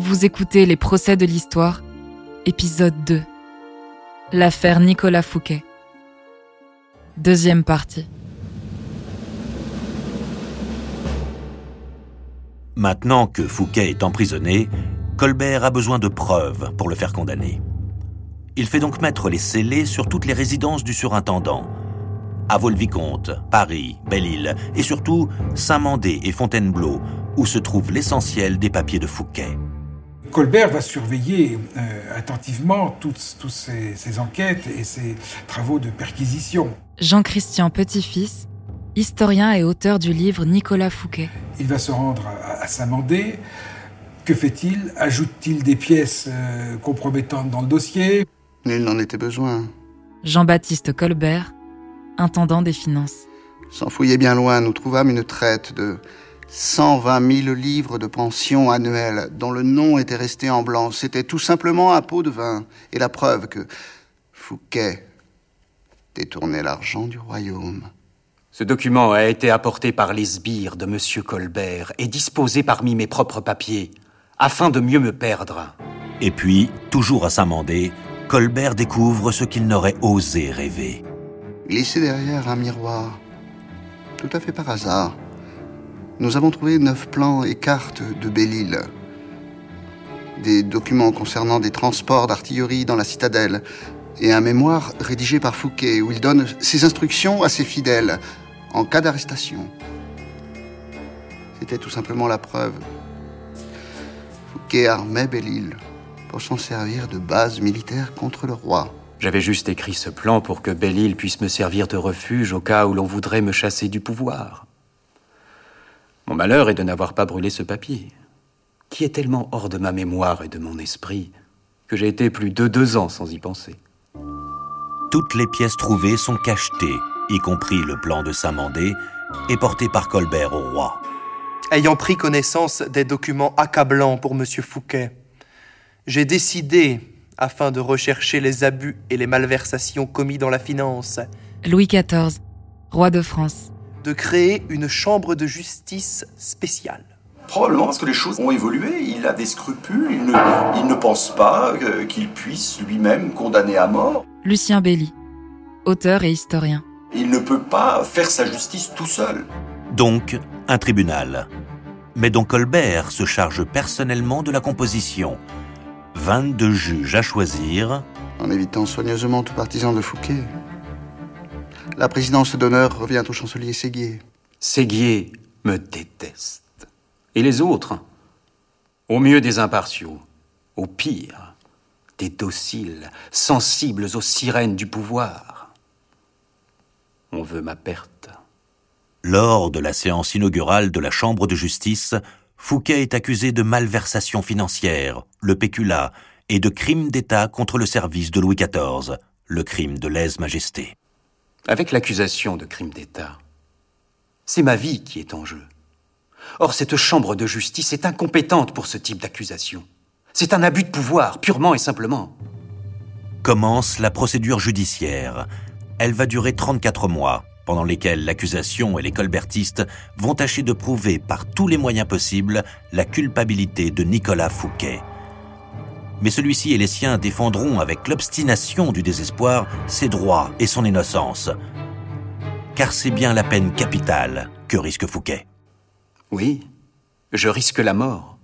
Vous écoutez Les procès de l'histoire, épisode 2. L'affaire Nicolas Fouquet. Deuxième partie. Maintenant que Fouquet est emprisonné, Colbert a besoin de preuves pour le faire condamner. Il fait donc mettre les scellés sur toutes les résidences du surintendant. À Vaux-le-Vicomte, Paris, Belle-Île et surtout Saint-Mandé et Fontainebleau, où se trouve l'essentiel des papiers de Fouquet. Colbert va surveiller euh, attentivement toutes, ces, enquêtes et ces travaux de perquisition. Jean-Christian Petit-Fils, historien et auteur du livre Nicolas Fouquet. Il va se rendre à, Saint-Mandé. Que fait-il? Ajoute-t-il des pièces euh, compromettantes dans le dossier? Il n'en était besoin. Jean-Baptiste Colbert, intendant des finances. Sans fouiller bien loin, nous trouvâmes une traite de 120 000 livres de pension annuelle dont le nom était resté en blanc. C'était tout simplement un pot de vin et la preuve que Fouquet détournait l'argent du royaume. Ce document a été apporté par les sbires de M. Colbert et disposé parmi mes propres papiers, afin de mieux me perdre. Et puis, toujours à Saint-Mandé, Colbert découvre ce qu'il n'aurait osé rêver. Glissé derrière un miroir, tout à fait par hasard, nous avons trouvé neuf plans et cartes de Belle-Île. Des documents concernant des transports d'artillerie dans la citadelle et un mémoire rédigé par Fouquet où il donne ses instructions à ses fidèles en cas d'arrestation. C'était tout simplement la preuve. Fouquet armait Belle-Île pour s'en servir de base militaire contre le roi. J'avais juste écrit ce plan pour que Belle-Île puisse me servir de refuge au cas où l'on voudrait me chasser du pouvoir. Mon malheur est de n'avoir pas brûlé ce papier, qui est tellement hors de ma mémoire et de mon esprit que j'ai été plus de deux ans sans y penser. Toutes les pièces trouvées sont cachetées, y compris le plan de Saint-Mandé, et porté par Colbert au roi. Ayant pris connaissance des documents accablants pour M. Fouquet, j'ai décidé, afin de rechercher les abus et les malversations commis dans la finance, Louis XIV, roi de France, de créer une chambre de justice spéciale. Probablement parce que les choses ont évolué, il a des scrupules, il ne, il ne pense pas qu'il puisse lui-même condamner à mort. Lucien Belli, auteur et historien. Il ne peut pas faire sa justice tout seul. Donc, un tribunal. Mais dont Colbert se charge personnellement de la composition. 22 juges à choisir. En évitant soigneusement tout partisan de Fouquet. La présidence d'honneur revient au chancelier Séguier. Séguier me déteste. Et les autres? Au mieux des impartiaux, au pire des dociles, sensibles aux sirènes du pouvoir. On veut ma perte. Lors de la séance inaugurale de la Chambre de justice, Fouquet est accusé de malversation financière, le péculat, et de crime d'État contre le service de Louis XIV, le crime de lèse-majesté avec l'accusation de crime d'État. C'est ma vie qui est en jeu. Or, cette chambre de justice est incompétente pour ce type d'accusation. C'est un abus de pouvoir, purement et simplement. Commence la procédure judiciaire. Elle va durer 34 mois, pendant lesquels l'accusation et les colbertistes vont tâcher de prouver par tous les moyens possibles la culpabilité de Nicolas Fouquet mais celui-ci et les siens défendront avec l'obstination du désespoir ses droits et son innocence. Car c'est bien la peine capitale que risque Fouquet. Oui, je risque la mort,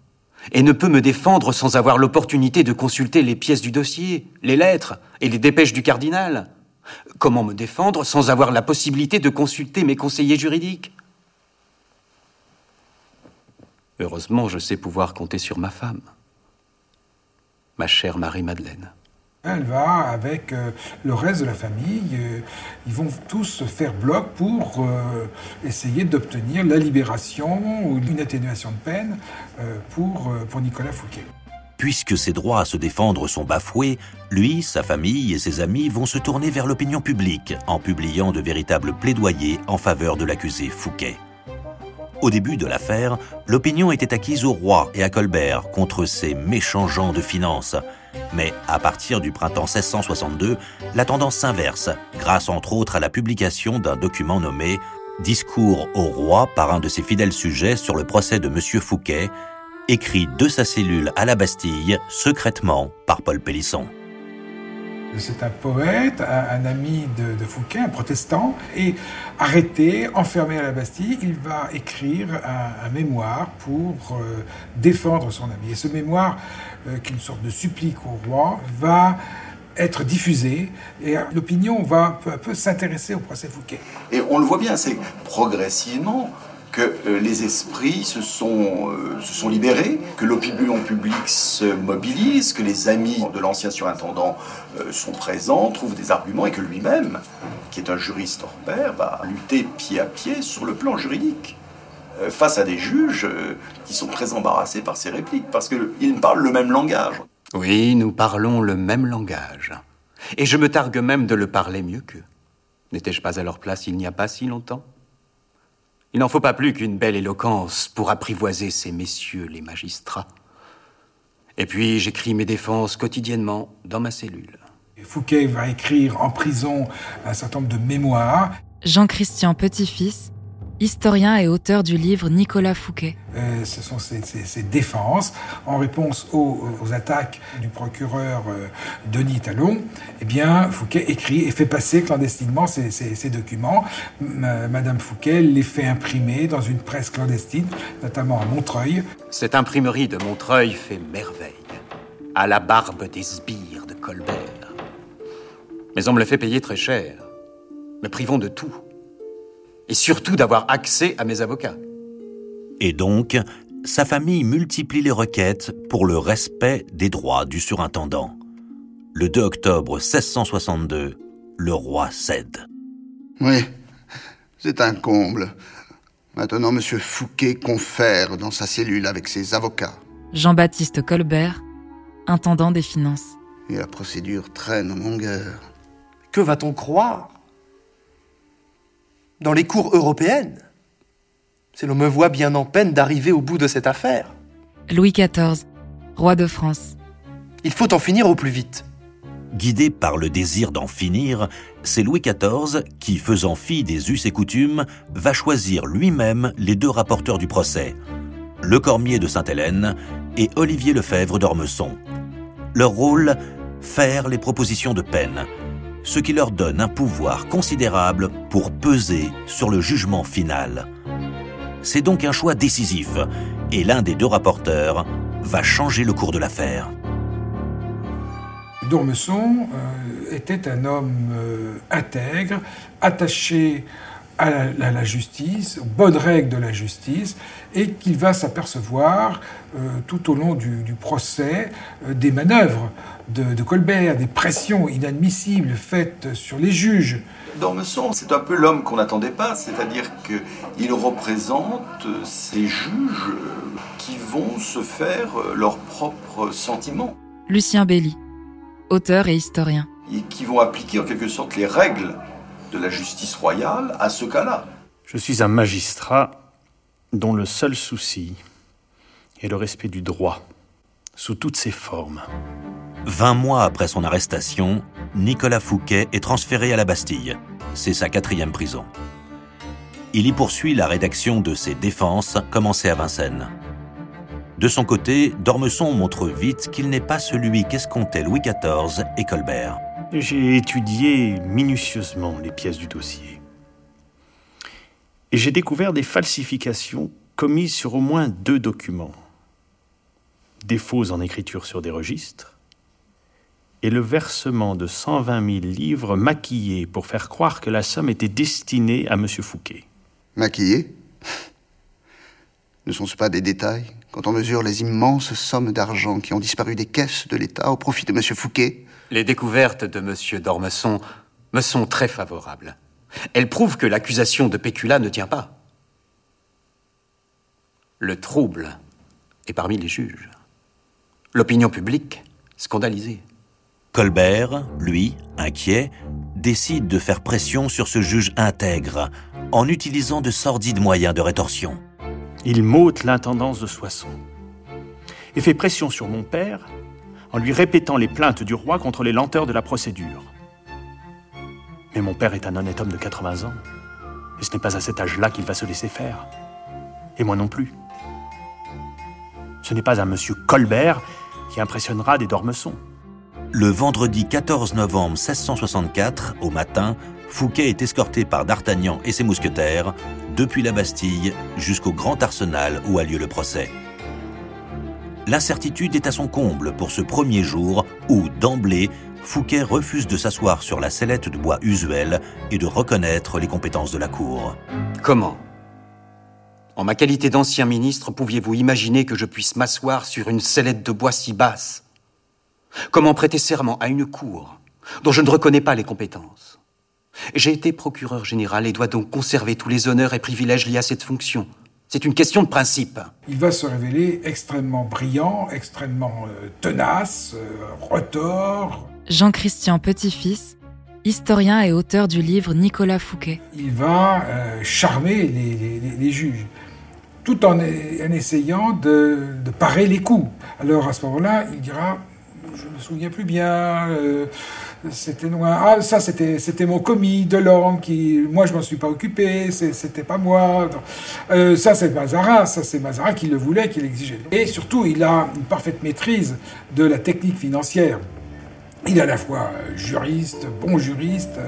et ne peux me défendre sans avoir l'opportunité de consulter les pièces du dossier, les lettres et les dépêches du cardinal. Comment me défendre sans avoir la possibilité de consulter mes conseillers juridiques? Heureusement, je sais pouvoir compter sur ma femme ma chère Marie-Madeleine. Elle va avec euh, le reste de la famille. Euh, ils vont tous faire bloc pour euh, essayer d'obtenir la libération ou une atténuation de peine pour, pour Nicolas Fouquet. Puisque ses droits à se défendre sont bafoués, lui, sa famille et ses amis vont se tourner vers l'opinion publique en publiant de véritables plaidoyers en faveur de l'accusé Fouquet. Au début de l'affaire, l'opinion était acquise au roi et à Colbert contre ces méchants gens de finance. Mais à partir du printemps 1662, la tendance s'inverse, grâce entre autres à la publication d'un document nommé Discours au roi par un de ses fidèles sujets sur le procès de M. Fouquet, écrit de sa cellule à la Bastille, secrètement par Paul Pélisson. C'est un poète, un, ami de, Fouquet, un protestant, et arrêté, enfermé à la Bastille, il va écrire un, mémoire pour euh, défendre son ami. Et ce mémoire, euh, qui est une sorte de supplique au roi, va être diffusé et l'opinion va peu à peu s'intéresser au procès Fouquet. Et on le voit bien, c'est progressivement que euh, les esprits se sont, euh, se sont libérés, que l'opinion publique se mobilise, que les amis de l'ancien surintendant euh, sont présents, trouvent des arguments et que lui-même, qui est un juriste hors pair, va lutter pied à pied sur le plan juridique face à des juges qui sont très embarrassés par ses répliques, parce qu'ils parlent le même langage. Oui, nous parlons le même langage. Et je me targue même de le parler mieux qu'eux. N'étais-je pas à leur place il n'y a pas si longtemps? Il n'en faut pas plus qu'une belle éloquence pour apprivoiser ces messieurs les magistrats. Et puis j'écris mes défenses quotidiennement dans ma cellule. Fouquet va écrire en prison un certain nombre de mémoires. Jean-Christian Petit-Fils historien et auteur du livre Nicolas Fouquet. Euh, ce sont ses, défenses en réponse aux, attaques du procureur euh, Denis Talon. Eh bien, Fouquet écrit et fait passer clandestinement ces, documents. Madame Fouquet les fait imprimer dans une presse clandestine, notamment à Montreuil. Cette imprimerie de Montreuil fait merveille, à la barbe des sbires de Colbert. Mais on me le fait payer très cher, me privons de tout et surtout d'avoir accès à mes avocats. Et donc, sa famille multiplie les requêtes pour le respect des droits du surintendant. Le 2 octobre 1662, le roi cède. Oui, c'est un comble. Maintenant, M. Fouquet confère dans sa cellule avec ses avocats. Jean-Baptiste Colbert, intendant des finances. Et la procédure traîne en longueur. Que va-t-on croire dans les cours européennes. C'est l'on me voit bien en peine d'arriver au bout de cette affaire. Louis XIV, roi de France. Il faut en finir au plus vite. Guidé par le désir d'en finir, c'est Louis XIV qui, faisant fi des us et coutumes, va choisir lui-même les deux rapporteurs du procès, Le Cormier de Sainte-Hélène et Olivier Lefebvre d'Ormesson. Leur rôle Faire les propositions de peine, ce qui leur donne un pouvoir considérable pour peser sur le jugement final. C'est donc un choix décisif, et l'un des deux rapporteurs va changer le cours de l'affaire. Dormesson euh, était un homme euh, intègre, attaché à la, justice, aux bonnes règles de la justice, et qu'il va s'apercevoir euh, tout au long du, procès des manœuvres de, Colbert, des pressions inadmissibles faites sur les juges. Dormesson, c'est un peu l'homme qu'on n'attendait pas, c'est-à-dire qu'il représente ces juges qui vont se faire leurs propres sentiments. Lucien Belli, auteur et historien. Et qui vont appliquer en quelque sorte les règles de la justice royale à ce cas-là. Je suis un magistrat dont le seul souci est le respect du droit, sous toutes ses formes. Vingt mois après son arrestation, Nicolas Fouquet est transféré à la Bastille. C'est sa quatrième prison. Il y poursuit la rédaction de ses défenses commencées à Vincennes. De son côté, Dormesson montre vite qu'il n'est pas celui qu'escomptaient Louis XIV et Colbert. J'ai étudié minutieusement les pièces du dossier. Et j'ai découvert des falsifications commises sur au moins deux documents. Des faux en écriture sur des registres et le versement de 120 000 livres maquillés pour faire croire que la somme était destinée à M. Fouquet. Maquillés? Ne sont-ce pas des détails quand on mesure les immenses sommes d'argent qui ont disparu des caisses de l'État au profit de M. Fouquet? Les découvertes de M. d'Ormesson me sont très favorables. Elles prouvent que l'accusation de péculat ne tient pas. Le trouble est parmi les juges. L'opinion publique scandalisée. Colbert, lui, inquiet, décide de faire pression sur ce juge intègre en utilisant de sordides moyens de rétorsion. Il m'ôte l'intendance de Soissons et fait pression sur mon père en lui répétant les plaintes du roi contre les lenteurs de la procédure. Mais mon père est un honnête homme de 80 ans, et ce n'est pas à cet âge-là qu'il va se laisser faire. Et moi non plus. Ce n'est pas un monsieur Colbert qui impressionnera des dormessons. Le vendredi 14 novembre 1664, au matin, Fouquet est escorté par D'Artagnan et ses mousquetaires depuis la Bastille jusqu'au grand arsenal où a lieu le procès. L'incertitude est à son comble pour ce premier jour où, d'emblée, Fouquet refuse de s'asseoir sur la sellette de bois usuelle et de reconnaître les compétences de la Cour. Comment? En ma qualité d'ancien ministre, pouviez-vous imaginer que je puisse m'asseoir sur une sellette de bois si basse? Comment prêter serment à une Cour dont je ne reconnais pas les compétences J'ai été procureur général et dois donc conserver tous les honneurs et privilèges liés à cette fonction. C'est une question de principe. Il va se révéler extrêmement brillant, extrêmement euh, tenace, euh, retors. Jean-Christian Petit-Fils, historien et auteur du livre Nicolas Fouquet. Il va euh, charmer les, les- les juges, tout en, en essayant de, de parer les coups. Alors à ce moment-là, il dira, je me souviens plus bien, euh, c'était noir. Ah, ça c'était c'était mon commis Delorme qui, moi je m'en suis pas occupé, c'était pas moi. Euh, ça c'est Mazarin, ça c'est Mazarin qui le voulait, qui l'exigeait. Et surtout, il a une parfaite maîtrise de la technique financière. Il est à la fois euh, juriste, bon juriste,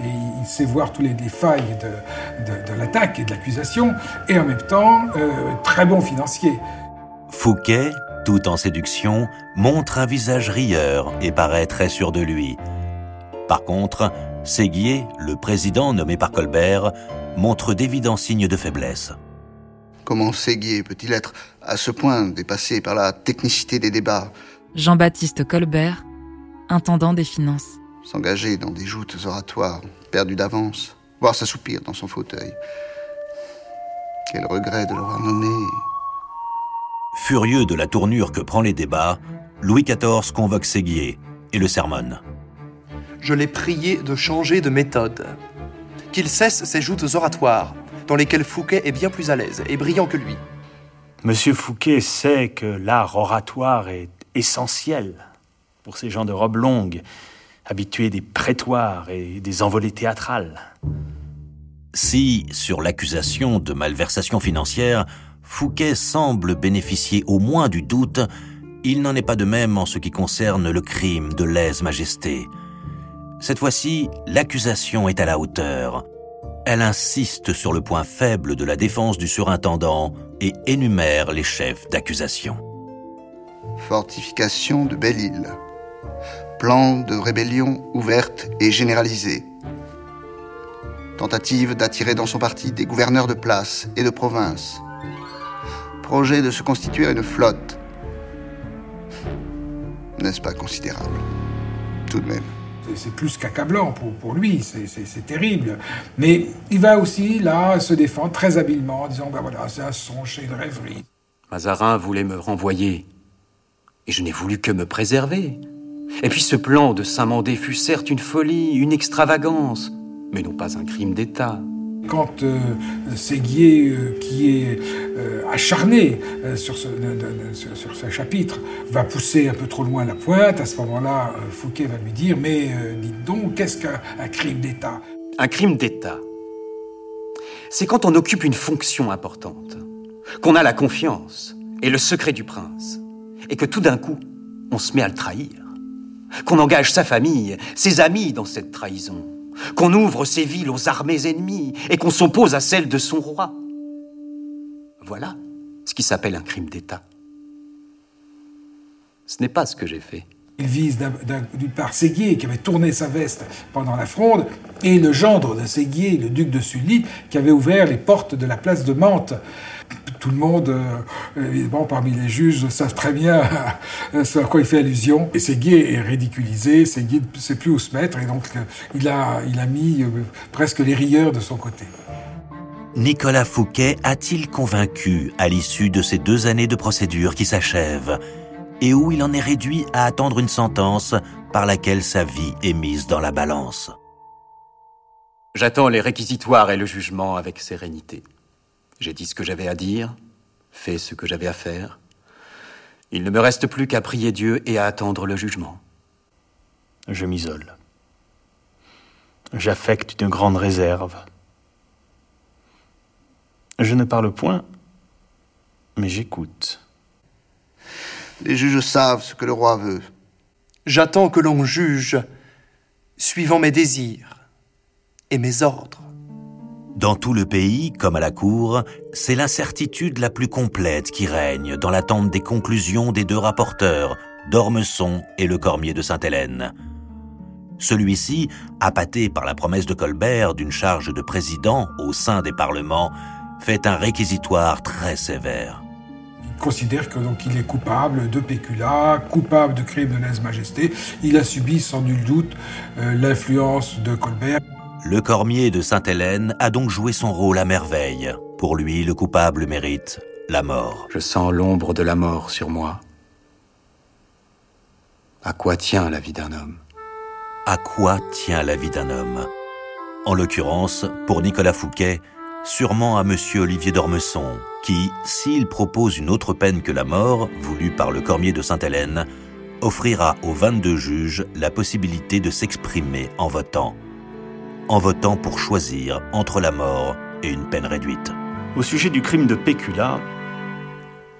et il sait voir tous les, les failles de, de- de l'attaque et de l'accusation, et en même temps, très bon financier. Fouquet, tout en séduction, montre un visage rieur et paraît très sûr de lui. Par contre, Séguier, le président nommé par Colbert, montre d'évidents signes de faiblesse. Comment Séguier peut-il être à ce point dépassé par la technicité des débats, Jean-Baptiste Colbert, intendant des finances. s'engager dans des joutes oratoires, perdues d'avance, voir s'assoupir dans son fauteuil Quel regret de l'avoir nommé. Furieux de la tournure que prend les débats, Louis XIV convoque Séguier et le sermonne. Je l'ai prié de changer de méthode. Qu'il cesse ses joutes oratoires, dans lesquelles Fouquet est bien plus à l'aise et brillant que lui. Monsieur Fouquet sait que l'art oratoire est essentiel pour ces gens de robe longue, habitués des prétoires et des envolées théâtrales. Si, sur l'accusation de malversation financière, Fouquet semble bénéficier au moins du doute, il n'en est pas de même en ce qui concerne le crime de lèse-majesté. Cette fois-ci, l'accusation est à la hauteur. Elle insiste sur le point faible de la défense du surintendant et énumère les chefs d'accusation. Fortification de Belle-Île. Plan de rébellion ouverte et généralisée. Tentative d'attirer dans son parti des gouverneurs de place et de province. Projet de se constituer une flotte. N'est-ce pas considérable? Tout de même. C'est- plus qu'accablant pour, pour lui, c'est terrible. Mais il va aussi, là, se défendre très habilement en disant, ben voilà, c'est un songe, c'est une rêverie. Mazarin voulait me renvoyer. Et je n'ai voulu que me préserver. Et puis ce plan de Saint-Mandé fut certes une folie, une extravagance, mais non pas un crime d'État. Quand euh, Séguier, euh, qui est euh, acharné sur, ce, sur, ce chapitre, va pousser un peu trop loin la pointe, à ce moment-là, Fouquet va lui dire Mais dites donc, qu'est-ce qu'un un crime d'État? Un crime d'État, c'est quand on occupe une fonction importante, qu'on a la confiance et le secret du prince, et que tout d'un coup, on se met à le trahir, qu'on engage sa famille, ses amis dans cette trahison, qu'on ouvre ses villes aux armées ennemies et qu'on s'oppose à celles de son roi. Voilà ce qui s'appelle un crime d'État. Ce n'est pas ce que j'ai fait. Il vise d'un- d'un- d'une part Séguier, qui avait tourné sa veste pendant la fronde, et le gendre de Séguier, le duc de Sully, qui avait ouvert les portes de la place de Mantes. Tout le monde, euh, évidemment, parmi les juges, savent très bien euh, ce à quoi il fait allusion. Et Séguier est ridiculisé, Séguier ne sait plus où se mettre, et donc euh, il, a, il a mis euh, presque les rieurs de son côté. Nicolas Fouquet a-t-il convaincu à l'issue de ces deux années de procédure qui s'achèvent et où il en est réduit à attendre une sentence par laquelle sa vie est mise dans la balance? J'attends les réquisitoires et le jugement avec sérénité. J'ai dit ce que j'avais à dire, fait ce que j'avais à faire. Il ne me reste plus qu'à prier Dieu et à attendre le jugement. Je m'isole. J'affecte une grande réserve. Je ne parle point, mais j'écoute. Les juges savent ce que le roi veut. J'attends que l'on juge suivant mes désirs et mes ordres. Dans tout le pays, comme à la cour, c'est l'incertitude la plus complète qui règne dans l'attente des conclusions des deux rapporteurs, d'Ormesson et le Cormier de Sainte-Hélène. Celui-ci, appâté par la promesse de Colbert d'une charge de président au sein des parlements, fait un réquisitoire très sévère. Il considère que donc il est coupable de péculat, coupable de crime de lèse-majesté. Il a subi sans nul doute euh, l'influence de Colbert. Le Cormier de Sainte-Hélène a donc joué son rôle à merveille. Pour lui, le coupable mérite la mort. Je sens l'ombre de la mort sur moi. À quoi tient la vie d'un homme? À quoi tient la vie d'un homme? En l'occurrence, pour Nicolas Fouquet, sûrement à Monsieur Olivier d'Ormesson, qui, s'il propose une autre peine que la mort, voulue par le Cormier de Sainte-Hélène, offrira aux 22 juges la possibilité de s'exprimer en votant. En votant pour choisir entre la mort et une peine réduite. Au sujet du crime de péculat,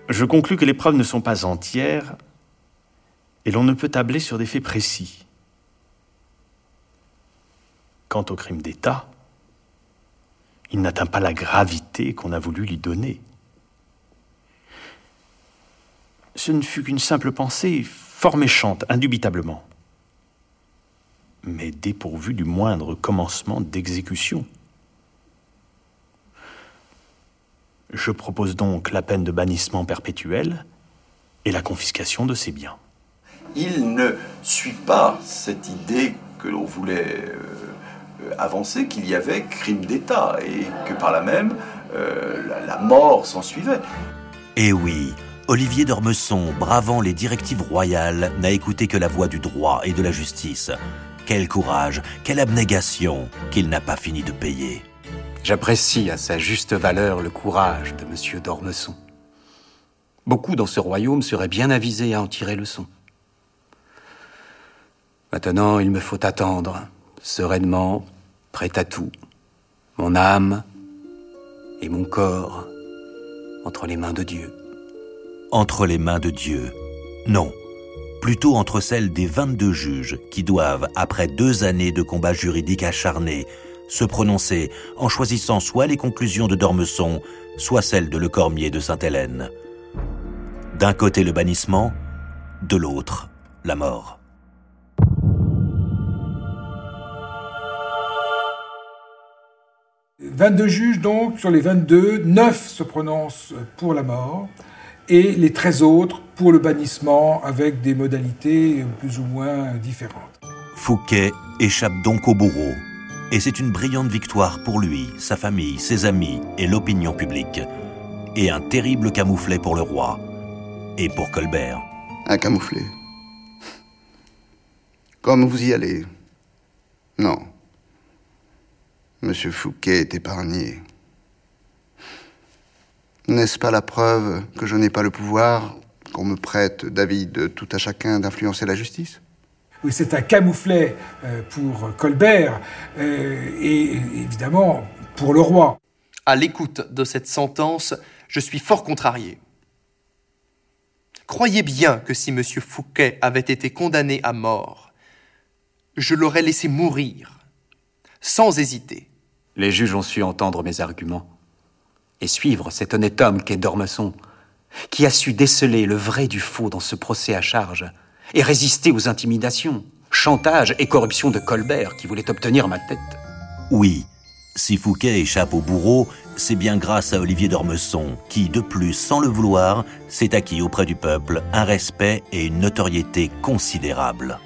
je conclus que les preuves ne sont pas entières et l'on ne peut tabler sur des faits précis. Quant au crime d'État, il n'atteint pas la gravité qu'on a voulu lui donner. Ce ne fut qu'une simple pensée, fort méchante, indubitablement, mais dépourvue du moindre commencement d'exécution. Je propose donc la peine de bannissement perpétuel et la confiscation de ses biens. Il ne suit pas cette idée que l'on voulait euh, avancer, qu'il y avait crime d'État et que par là même euh, la, la mort s'en suivait. Eh oui, Olivier d'Ormesson, bravant les directives royales, n'a écouté que la voix du droit et de la justice. Quel courage, quelle abnégation qu'il n'a pas fini de payer. J'apprécie à sa juste valeur le courage de Monsieur d'Ormesson. Beaucoup dans ce royaume seraient bien avisés à en tirer leçon. Maintenant, il me faut attendre, sereinement, prêt à tout, mon âme et mon corps entre les mains de Dieu. Entre les mains de Dieu. Non, plutôt entre celles des 22 juges qui doivent, après deux années de combats juridiques acharnés, se prononcer en choisissant soit les conclusions de Dormesson, soit celles de Le Cormier de Sainte-Hélène. D'un côté le bannissement, de l'autre la mort. « 22 juges donc, sur les 22, 9 se prononcent pour la mort et les 13 autres pour le bannissement avec des modalités plus ou moins différentes. Fouquet échappe donc au bourreau. Et c'est une brillante victoire pour lui, sa famille, ses amis et l'opinion publique. Et un terrible camouflet pour le roi. Et pour Colbert. Un camouflet. Comme vous y allez. Non. Monsieur Fouquet est épargné. N'est-ce pas la preuve que je n'ai pas le pouvoir, qu'on me prête d'avis de tout à chacun d'influencer la justice? Oui, c'est un camouflet euh, pour Colbert euh, et évidemment pour le roi. À l'écoute de cette sentence, je suis fort contrarié. Croyez bien que si M. Fouquet avait été condamné à mort, je l'aurais laissé mourir, sans hésiter. Les juges ont su entendre mes arguments et suivre cet honnête homme qu'est Dormesson, qui a su déceler le vrai du faux dans ce procès à charge et résister aux intimidations, chantages et corruption de Colbert qui voulait obtenir ma tête. Oui, si Fouquet échappe au bourreau, c'est bien grâce à Olivier d'Ormesson, qui, de plus, sans le vouloir, s'est acquis auprès du peuple un respect et une notoriété considérables.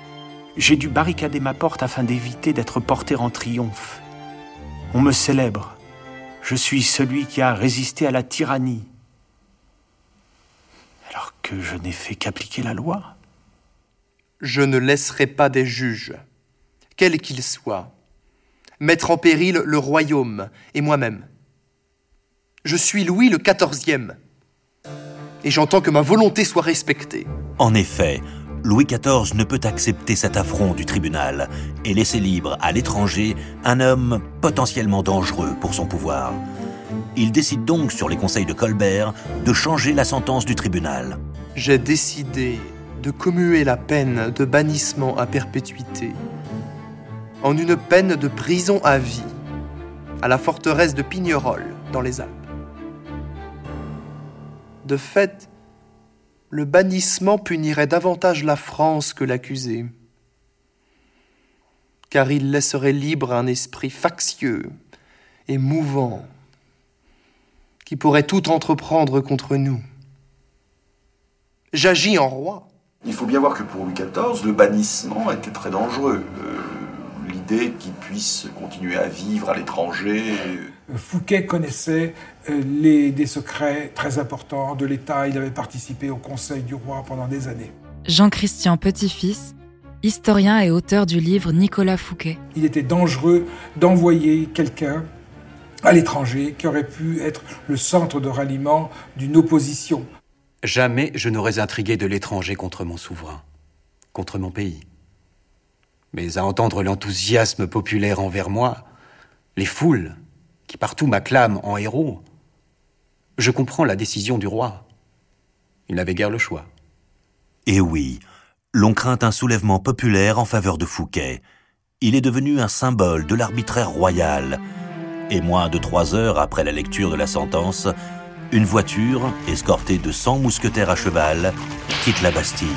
J'ai dû barricader ma porte afin d'éviter d'être porté en triomphe. On me célèbre. Je suis celui qui a résisté à la tyrannie. Alors que je n'ai fait qu'appliquer la loi. Je ne laisserai pas des juges, quels qu'ils soient, mettre en péril le royaume et moi-même. Je suis Louis le quatorzième, et j'entends que ma volonté soit respectée. En effet, Louis XIV ne peut accepter cet affront du tribunal et laisser libre à l'étranger un homme potentiellement dangereux pour son pouvoir. Il décide donc, sur les conseils de Colbert, de changer la sentence du tribunal. j'ai décidé de commuer la peine de bannissement à perpétuité en une peine de prison à vie à la forteresse de Pignerol dans les Alpes. De fait, le bannissement punirait davantage la France que l'accusé, car il laisserait libre un esprit factieux et mouvant qui pourrait tout entreprendre contre nous. J'agis en roi. Il faut bien voir que pour Louis XIV, le bannissement était très dangereux. Euh, L'idée qu'il puisse continuer à vivre à l'étranger. Fouquet connaissait euh, les, des secrets très importants de l'État. Il avait participé au conseil du roi pendant des années. Jean-Christian Petit-Fils, historien et auteur du livre Nicolas Fouquet. Il était dangereux d'envoyer quelqu'un à l'étranger qui aurait pu être le centre de ralliement d'une opposition. Jamais je n'aurais intrigué de l'étranger contre mon souverain, contre mon pays. Mais à entendre l'enthousiasme populaire envers moi, les foules qui partout m'acclament en héros, je comprends la décision du roi. Il n'avait guère le choix. Et oui, l'on craint un soulèvement populaire en faveur de Fouquet. Il est devenu un symbole de l'arbitraire royal. Et moins de trois heures après la lecture de la sentence, une voiture, escortée de cent mousquetaires à cheval, quitte la Bastille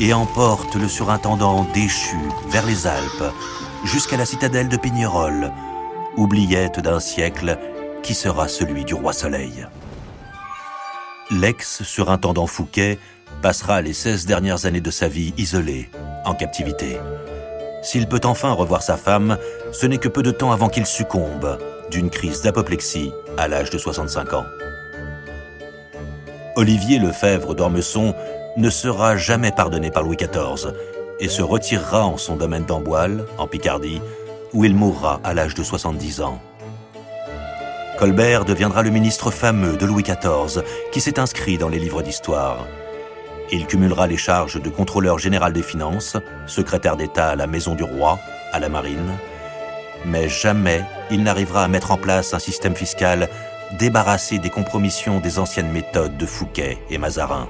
et emporte le surintendant déchu vers les Alpes, jusqu'à la citadelle de Pignerol, oubliette d'un siècle qui sera celui du roi Soleil. L'ex-surintendant Fouquet passera les 16 dernières années de sa vie isolé, en captivité. S'il peut enfin revoir sa femme, ce n'est que peu de temps avant qu'il succombe d'une crise d'apoplexie à l'âge de 65 ans. Olivier Lefebvre d'Ormesson ne sera jamais pardonné par Louis XIV et se retirera en son domaine d'Amboile, en Picardie, où il mourra à l'âge de 70 ans. Colbert deviendra le ministre fameux de Louis XIV, qui s'est inscrit dans les livres d'histoire. Il cumulera les charges de contrôleur général des finances, secrétaire d'État à la Maison du Roi, à la Marine, mais jamais il n'arrivera à mettre en place un système fiscal débarrassé des compromissions des anciennes méthodes de Fouquet et Mazarin.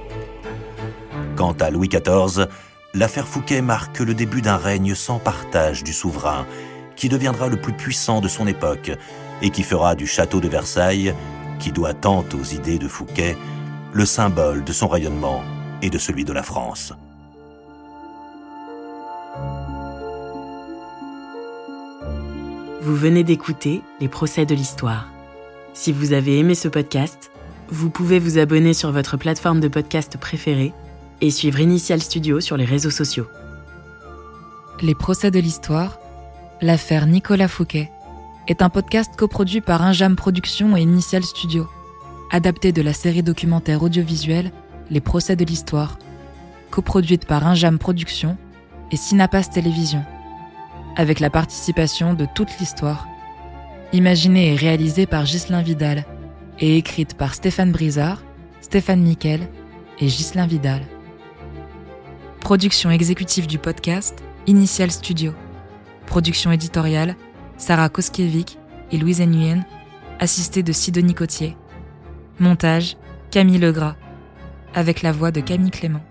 Quant à Louis XIV, l'affaire Fouquet marque le début d'un règne sans partage du souverain, qui deviendra le plus puissant de son époque et qui fera du château de Versailles, qui doit tant aux idées de Fouquet, le symbole de son rayonnement et de celui de la France. Vous venez d'écouter Les procès de l'histoire. Si vous avez aimé ce podcast, vous pouvez vous abonner sur votre plateforme de podcast préférée et suivre Initial Studio sur les réseaux sociaux. Les procès de l'histoire, l'affaire Nicolas Fouquet, est un podcast coproduit par Injam Productions et Initial Studio, adapté de la série documentaire audiovisuelle Les procès de l'histoire, coproduite par Injam Productions et Synapas Télévision, avec la participation de toute l'histoire, imaginée et réalisée par Ghislain Vidal et écrite par Stéphane Brizard, Stéphane Miquel et Ghislain Vidal. Production exécutive du podcast, Initial Studio. Production éditoriale, Sarah Koskiewicz et Louise Nguyen, assistée de Sidonie Cotier. Montage, Camille Legras, avec la voix de Camille Clément.